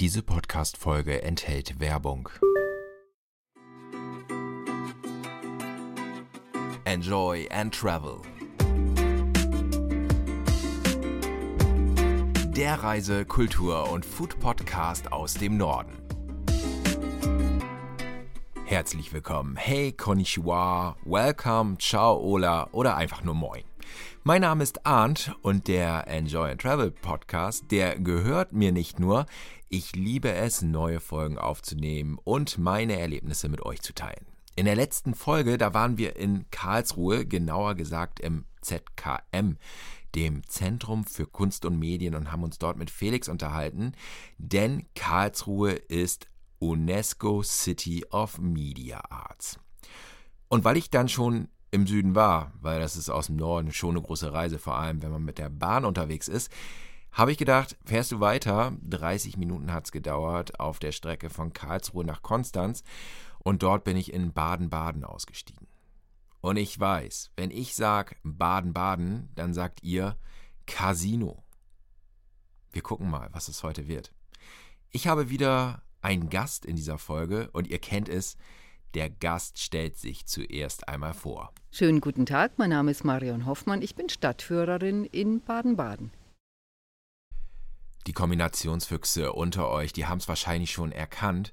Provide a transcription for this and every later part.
Diese Podcast-Folge enthält Werbung. Enjoy and Travel. Der Reise-, Kultur- und Food-Podcast aus dem Norden. Herzlich willkommen. Hey, konnichiwa, welcome, ciao, hola oder einfach nur moin. Mein Name ist Arndt und der Enjoy and Travel Podcast, der gehört mir nicht nur, ich liebe es, neue Folgen aufzunehmen und meine Erlebnisse mit euch zu teilen. In der letzten Folge, da waren wir in Karlsruhe, genauer gesagt im ZKM, dem Zentrum für Kunst und Medien und haben uns dort mit Felix unterhalten, denn Karlsruhe ist UNESCO City of Media Arts. Und weil ich dann schon im Süden war, weil das ist aus dem Norden schon eine große Reise, vor allem wenn man mit der Bahn unterwegs ist, habe ich gedacht, fährst du weiter? 30 Minuten hat es gedauert auf der Strecke von Karlsruhe nach Konstanz und dort bin ich in Baden-Baden ausgestiegen. Und ich weiß, wenn ich sage Baden-Baden, dann sagt ihr Casino. Wir gucken mal, was es heute wird. Ich habe wieder einen Gast in dieser Folge und ihr kennt es, der Gast stellt sich zuerst einmal vor. Schönen guten Tag, mein Name ist Marion Hoffmann, ich bin Stadtführerin in Baden-Baden. Die Kombinationsfüchse unter euch, die haben es wahrscheinlich schon erkannt.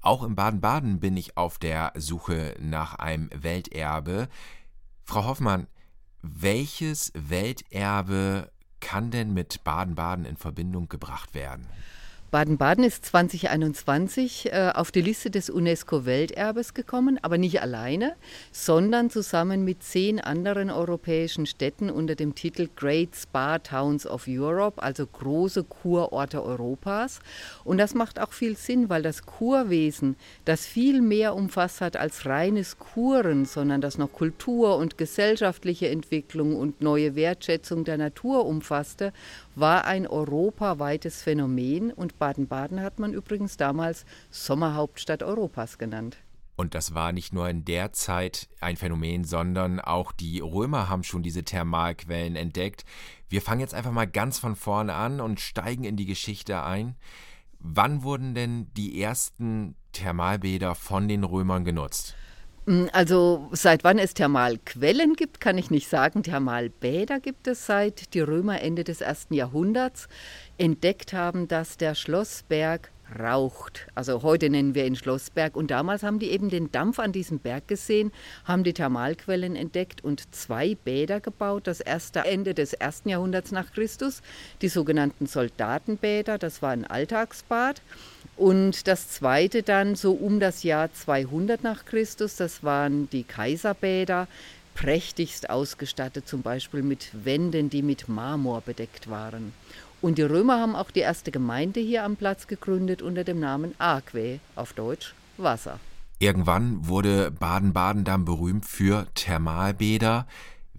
Auch in Baden-Baden bin ich auf der Suche nach einem Welterbe. Frau Hoffmann, welches Welterbe kann denn mit Baden-Baden in Verbindung gebracht werden? Baden-Baden ist 2021 äh, auf die Liste des UNESCO-Welterbes gekommen, aber nicht alleine, sondern zusammen mit zehn anderen europäischen Städten unter dem Titel Great Spa Towns of Europe, also große Kurorte Europas. Und das macht auch viel Sinn, weil das Kurwesen, das viel mehr umfasst hat als reines Kuren, sondern das noch Kultur und gesellschaftliche Entwicklung und neue Wertschätzung der Natur umfasste, war ein europaweites Phänomen und Baden-Baden hat man übrigens damals Sommerhauptstadt Europas genannt. Und das war nicht nur in der Zeit ein Phänomen, sondern auch die Römer haben schon diese Thermalquellen entdeckt. Wir fangen jetzt einfach mal ganz von vorne an und steigen in die Geschichte ein. Wann wurden denn die ersten Thermalbäder von den Römern genutzt? Mm, also seit wann es Thermalquellen gibt, kann ich nicht sagen. Thermalbäder gibt es seit die Römer Ende des ersten Jahrhunderts entdeckt haben, dass der Schlossberg raucht. Also heute nennen wir ihn Schlossberg. Und damals haben die eben den Dampf an diesem Berg gesehen, haben die Thermalquellen entdeckt und zwei Bäder gebaut. Das erste Ende des ersten Jahrhunderts nach Christus, die sogenannten Soldatenbäder, das war ein Alltagsbad. Und das zweite dann so um das Jahr 200 nach Christus, das waren die Kaiserbäder, prächtigst ausgestattet, zum Beispiel mit Wänden, die mit Marmor bedeckt waren. Und die Römer haben auch die erste Gemeinde hier am Platz gegründet unter dem Namen Aquae, auf Deutsch Wasser. Irgendwann wurde Baden-Baden dann berühmt für Thermalbäder.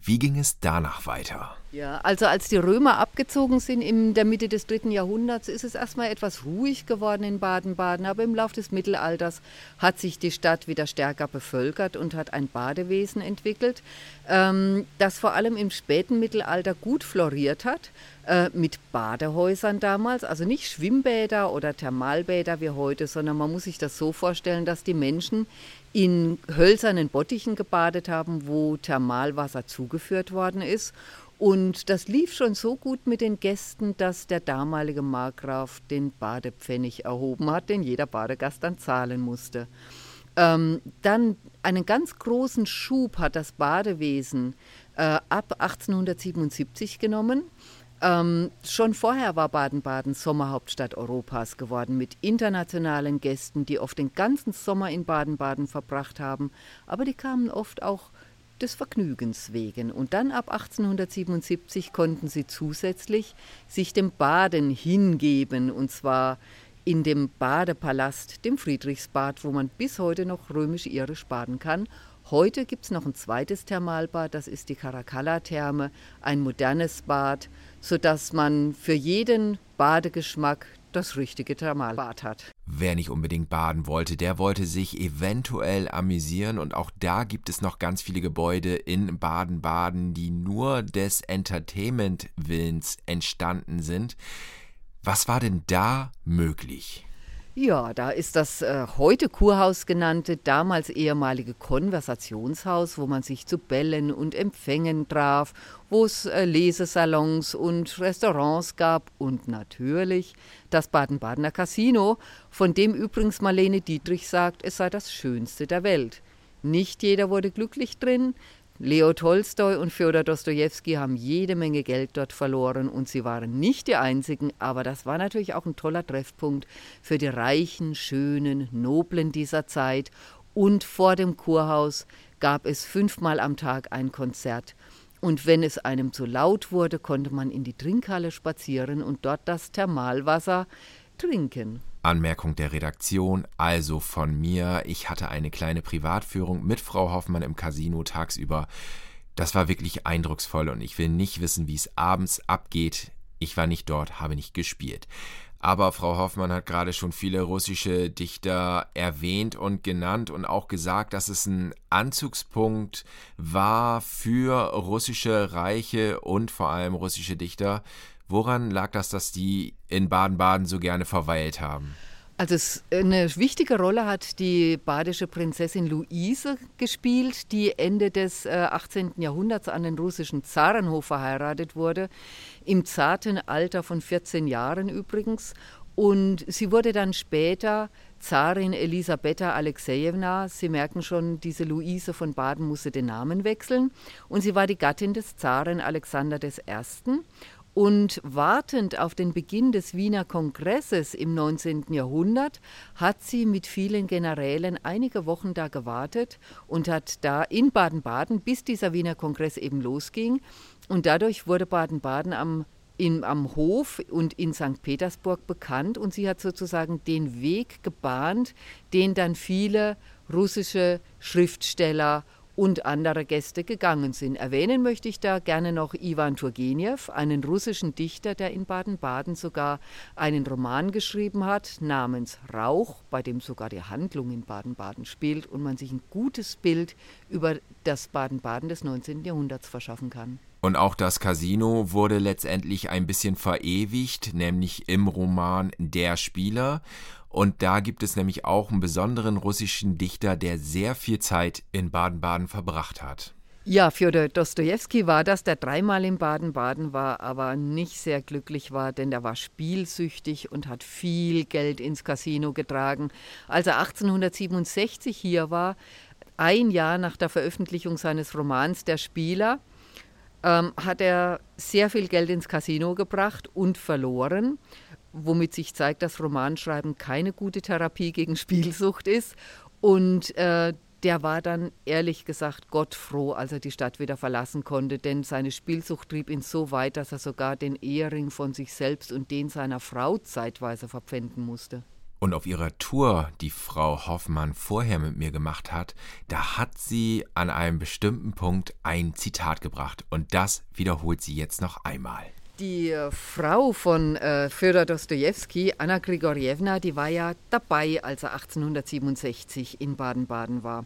Wie ging es danach weiter? Ja, also als die Römer abgezogen sind in der Mitte des dritten Jahrhunderts, ist es erstmal etwas ruhig geworden in Baden-Baden, aber im Laufe des Mittelalters hat sich die Stadt wieder stärker bevölkert und hat ein Badewesen entwickelt, ähm, das vor allem im späten Mittelalter gut floriert hat, äh, mit Badehäusern damals, also nicht Schwimmbäder oder Thermalbäder wie heute, sondern man muss sich das so vorstellen, dass die Menschen in hölzernen Bottichen gebadet haben, wo Thermalwasser zugeführt worden ist und das lief schon so gut mit den Gästen, dass der damalige Markgraf den Badepfennig erhoben hat, den jeder Badegast dann zahlen musste. Ähm, dann einen ganz großen Schub hat das Badewesen äh, ab 1877 genommen. Ähm, schon vorher war Baden-Baden Sommerhauptstadt Europas geworden mit internationalen Gästen, die oft den ganzen Sommer in Baden-Baden verbracht haben, aber die kamen oft auch des Vergnügens wegen. Und dann ab 1877 konnten sie zusätzlich sich dem Baden hingeben, und zwar in dem Badepalast, dem Friedrichsbad, wo man bis heute noch römisch-irisch baden kann. Heute gibt es noch ein zweites Thermalbad, das ist die Caracalla-Therme, ein modernes Bad, sodass man für jeden Badegeschmack das richtige Thermalbad hat. Wer nicht unbedingt baden wollte, der wollte sich eventuell amüsieren und auch da gibt es noch ganz viele Gebäude in Baden-Baden, die nur des Entertainment-Willens entstanden sind. Was war denn da möglich? Ja, da ist das äh, heute Kurhaus genannte, damals ehemalige Konversationshaus, wo man sich zu Bällen und Empfängen traf, wo es äh, Lesesalons und Restaurants gab und natürlich das Baden-Badener Casino, von dem übrigens Marlene Dietrich sagt, es sei das schönste der Welt. Nicht jeder wurde glücklich drin, Leo Tolstoi und Fjodor Dostojewski haben jede Menge Geld dort verloren und sie waren nicht die einzigen, aber das war natürlich auch ein toller Treffpunkt für die reichen, schönen, noblen dieser Zeit. Und vor dem Kurhaus gab es fünfmal am Tag ein Konzert. Und wenn es einem zu laut wurde, konnte man in die Trinkhalle spazieren und dort das Thermalwasser trinken. Anmerkung der Redaktion, also von mir. Ich hatte eine kleine Privatführung mit Frau Hoffmann im Casino tagsüber. Das war wirklich eindrucksvoll und ich will nicht wissen, wie es abends abgeht. Ich war nicht dort, habe nicht gespielt. Aber Frau Hoffmann hat gerade schon viele russische Dichter erwähnt und genannt und auch gesagt, dass es ein Anzugspunkt war für russische Reiche und vor allem russische Dichter. Woran lag das, dass die in Baden-Baden so gerne verweilt haben? Also es, eine wichtige Rolle hat die badische Prinzessin Luise gespielt, die Ende des äh, 18. Jahrhunderts an den russischen Zarenhof verheiratet wurde, im zarten Alter von 14 Jahren übrigens. Und sie wurde dann später Zarin Elisabetta Alexejewna. Sie merken schon, diese Luise von Baden musste den Namen wechseln. Und sie war die Gattin des Zaren Alexander I. Und wartend auf den Beginn des Wiener Kongresses im 19. Jahrhundert hat sie mit vielen Generälen einige Wochen da gewartet und hat da in Baden-Baden, bis dieser Wiener Kongress eben losging. Und dadurch wurde Baden-Baden am, am Hof und in St. Petersburg bekannt und sie hat sozusagen den Weg gebahnt, den dann viele russische Schriftsteller und andere Gäste gegangen sind. Erwähnen möchte ich da gerne noch Iwan Turgenev, einen russischen Dichter, der in Baden-Baden sogar einen Roman geschrieben hat namens Rauch, bei dem sogar die Handlung in Baden-Baden spielt und man sich ein gutes Bild über das Baden-Baden des 19. Jahrhunderts verschaffen kann. Und auch das Casino wurde letztendlich ein bisschen verewigt, nämlich im Roman Der Spieler. Und da gibt es nämlich auch einen besonderen russischen Dichter, der sehr viel Zeit in Baden-Baden verbracht hat. Ja, Fjodor Dostojewski war das, der dreimal in Baden-Baden war, aber nicht sehr glücklich war, denn er war spielsüchtig und hat viel Geld ins Casino getragen. Als er 1867 hier war, ein Jahr nach der Veröffentlichung seines Romans Der Spieler, ähm, hat er sehr viel Geld ins Casino gebracht und verloren womit sich zeigt, dass Romanschreiben keine gute Therapie gegen Spielsucht ist. Und äh, der war dann ehrlich gesagt Gott froh, als er die Stadt wieder verlassen konnte, denn seine Spielsucht trieb ihn so weit, dass er sogar den Ehering von sich selbst und den seiner Frau zeitweise verpfänden musste. Und auf ihrer Tour, die Frau Hoffmann vorher mit mir gemacht hat, da hat sie an einem bestimmten Punkt ein Zitat gebracht. Und das wiederholt sie jetzt noch einmal. Die äh, Frau von äh, Fyodor Dostojewski, Anna Grigorjewna, die war ja dabei, als er 1867 in Baden-Baden war.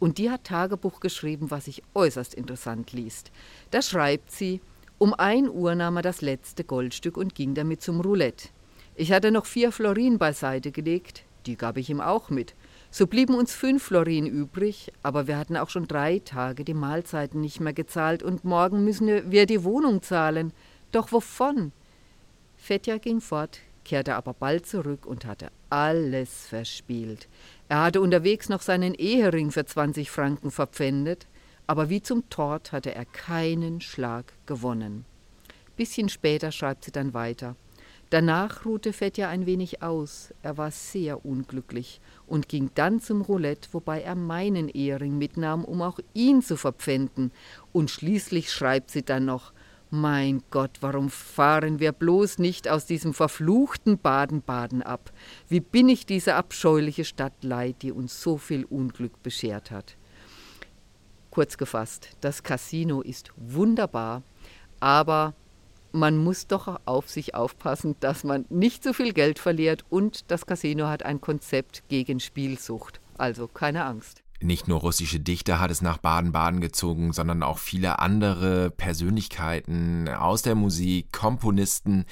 Und die hat Tagebuch geschrieben, was sich äußerst interessant liest. Da schreibt sie, um ein Uhr nahm er das letzte Goldstück und ging damit zum Roulette. Ich hatte noch vier Florin beiseite gelegt, die gab ich ihm auch mit. So blieben uns fünf Florin übrig, aber wir hatten auch schon drei Tage die Mahlzeiten nicht mehr gezahlt und morgen müssen wir die Wohnung zahlen. Doch wovon? Fetja ging fort, kehrte aber bald zurück und hatte alles verspielt. Er hatte unterwegs noch seinen Ehering für 20 Franken verpfändet, aber wie zum Tort hatte er keinen Schlag gewonnen. Bisschen später schreibt sie dann weiter. Danach ruhte Fetja ein wenig aus. Er war sehr unglücklich und ging dann zum Roulette, wobei er meinen Ehering mitnahm, um auch ihn zu verpfänden. Und schließlich schreibt sie dann noch: mein Gott, warum fahren wir bloß nicht aus diesem verfluchten Baden-Baden ab? Wie bin ich diese abscheuliche Stadt leid, die uns so viel Unglück beschert hat? Kurz gefasst, das Casino ist wunderbar, aber man muss doch auf sich aufpassen, dass man nicht so viel Geld verliert und das Casino hat ein Konzept gegen Spielsucht. Also keine Angst. Nicht nur russische Dichter hat es nach Baden-Baden gezogen, sondern auch viele andere Persönlichkeiten aus der Musik, Komponisten.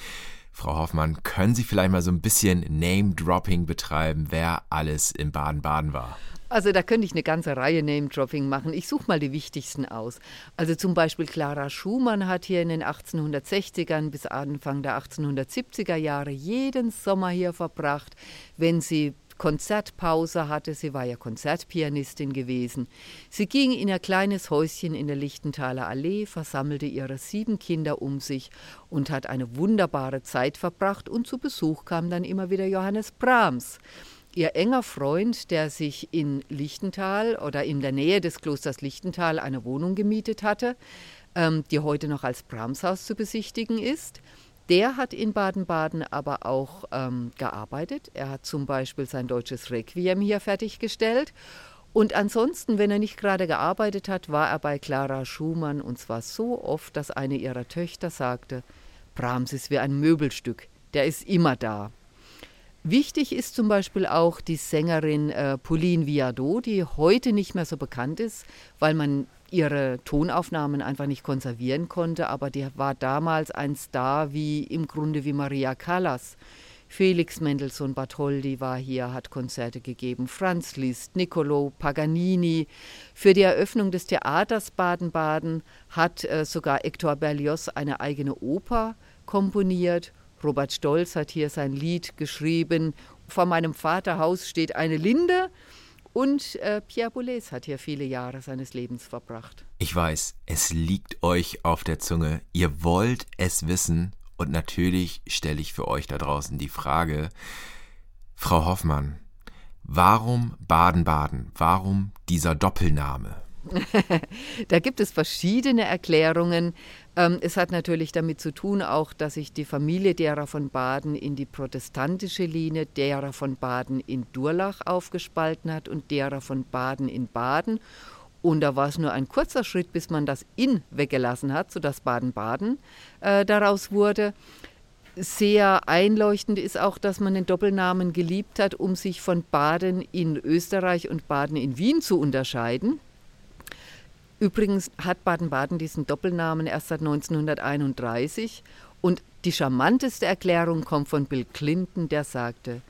Frau Hoffmann, können Sie vielleicht mal so ein bisschen Name-Dropping betreiben, wer alles in Baden-Baden war? Also da könnte ich eine ganze Reihe Name-Dropping machen. Ich suche mal die wichtigsten aus. Also zum Beispiel Clara Schumann hat hier in den 1860ern bis Anfang der 1870er Jahre jeden Sommer hier verbracht, wenn sie Konzertpause hatte. Sie war ja Konzertpianistin gewesen. Sie ging in ihr kleines Häuschen in der Lichtenthaler Allee, versammelte ihre sieben Kinder um sich und hat eine wunderbare Zeit verbracht. Und zu Besuch kam dann immer wieder Johannes Brahms. Ihr enger Freund, der sich in Lichtental oder in der Nähe des Klosters Lichtental eine Wohnung gemietet hatte, ähm, die heute noch als Brahmshaus zu besichtigen ist, der hat in Baden-Baden aber auch ähm, gearbeitet. Er hat zum Beispiel sein deutsches Requiem hier fertiggestellt. Und ansonsten, wenn er nicht gerade gearbeitet hat, war er bei Clara Schumann und zwar so oft, dass eine ihrer Töchter sagte, Brahms ist wie ein Möbelstück, der ist immer da. Wichtig ist zum Beispiel auch die Sängerin äh, Pauline Viardot, die heute nicht mehr so bekannt ist, weil man ihre Tonaufnahmen einfach nicht konservieren konnte, aber die war damals ein Star wie im Grunde wie Maria Callas. Felix Mendelssohn Bartholdy war hier, hat Konzerte gegeben, Franz Liszt, Niccolo Paganini. Für die Eröffnung des Theaters Baden-Baden hat äh, sogar Hector Berlioz eine eigene Oper komponiert Robert Stolz hat hier sein Lied geschrieben. Vor meinem Vaterhaus steht eine Linde. Und äh, Pierre Boulez hat hier viele Jahre seines Lebens verbracht. Ich weiß, es liegt euch auf der Zunge. Ihr wollt es wissen. Und natürlich stelle ich für euch da draußen die Frage, Frau Hoffmann, warum Baden-Baden? Warum dieser Doppelname? da gibt es verschiedene Erklärungen. Ähm, es hat natürlich damit zu tun, auch, dass sich die Familie derer von Baden in die protestantische Linie, derer von Baden in Durlach aufgespalten hat und derer von Baden in Baden. Und da war es nur ein kurzer Schritt, bis man das in weggelassen hat, sodass Baden-Baden äh, daraus wurde. Sehr einleuchtend ist auch, dass man den Doppelnamen geliebt hat, um sich von Baden in Österreich und Baden in Wien zu unterscheiden. Übrigens hat Baden-Baden diesen Doppelnamen erst seit 1931 und die charmanteste Erklärung kommt von Bill Clinton, der sagte,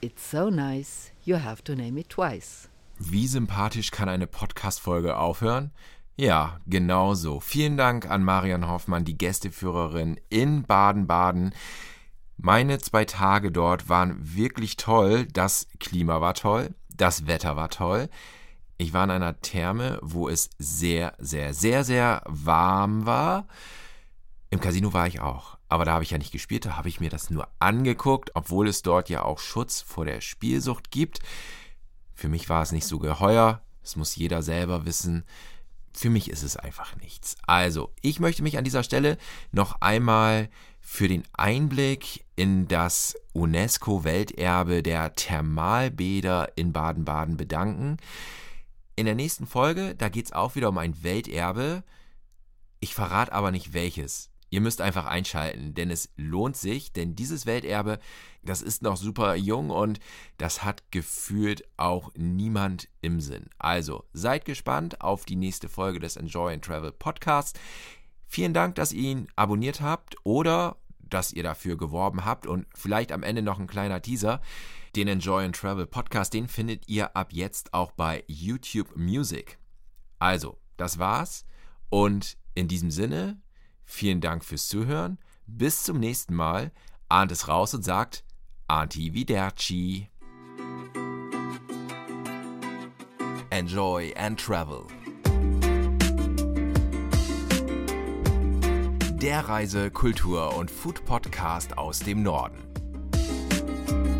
It's so nice, you have to name it twice. Wie sympathisch kann eine Podcast-Folge aufhören? Ja, genau so. Vielen Dank an Marian Hoffmann, die Gästeführerin in Baden-Baden. Meine zwei Tage dort waren wirklich toll. Das Klima war toll, das Wetter war toll. Ich war in einer Therme, wo es sehr, sehr, sehr, sehr warm war. Im Casino war ich auch. Aber da habe ich ja nicht gespielt, da habe ich mir das nur angeguckt, obwohl es dort ja auch Schutz vor der Spielsucht gibt. Für mich war es nicht so geheuer, das muss jeder selber wissen. Für mich ist es einfach nichts. Also, ich möchte mich an dieser Stelle noch einmal für den Einblick in das UNESCO-Welterbe der Thermalbäder in Baden-Baden bedanken. In der nächsten Folge, da geht es auch wieder um ein Welterbe. Ich verrate aber nicht welches. Ihr müsst einfach einschalten, denn es lohnt sich, denn dieses Welterbe, das ist noch super jung und das hat gefühlt auch niemand im Sinn. Also seid gespannt auf die nächste Folge des Enjoy and Travel Podcasts. Vielen Dank, dass ihr ihn abonniert habt oder dass ihr dafür geworben habt und vielleicht am Ende noch ein kleiner Teaser. Den Enjoy and Travel Podcast, den findet ihr ab jetzt auch bei YouTube Music. Also, das war's und in diesem Sinne, vielen Dank fürs Zuhören. Bis zum nächsten Mal. Ahnt es raus und sagt Anti-Viderci. Enjoy and Travel. Der Reise-, Kultur- und Food-Podcast aus dem Norden.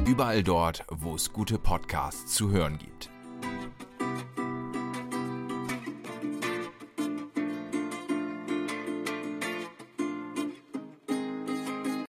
Überall dort, wo es gute Podcasts zu hören gibt.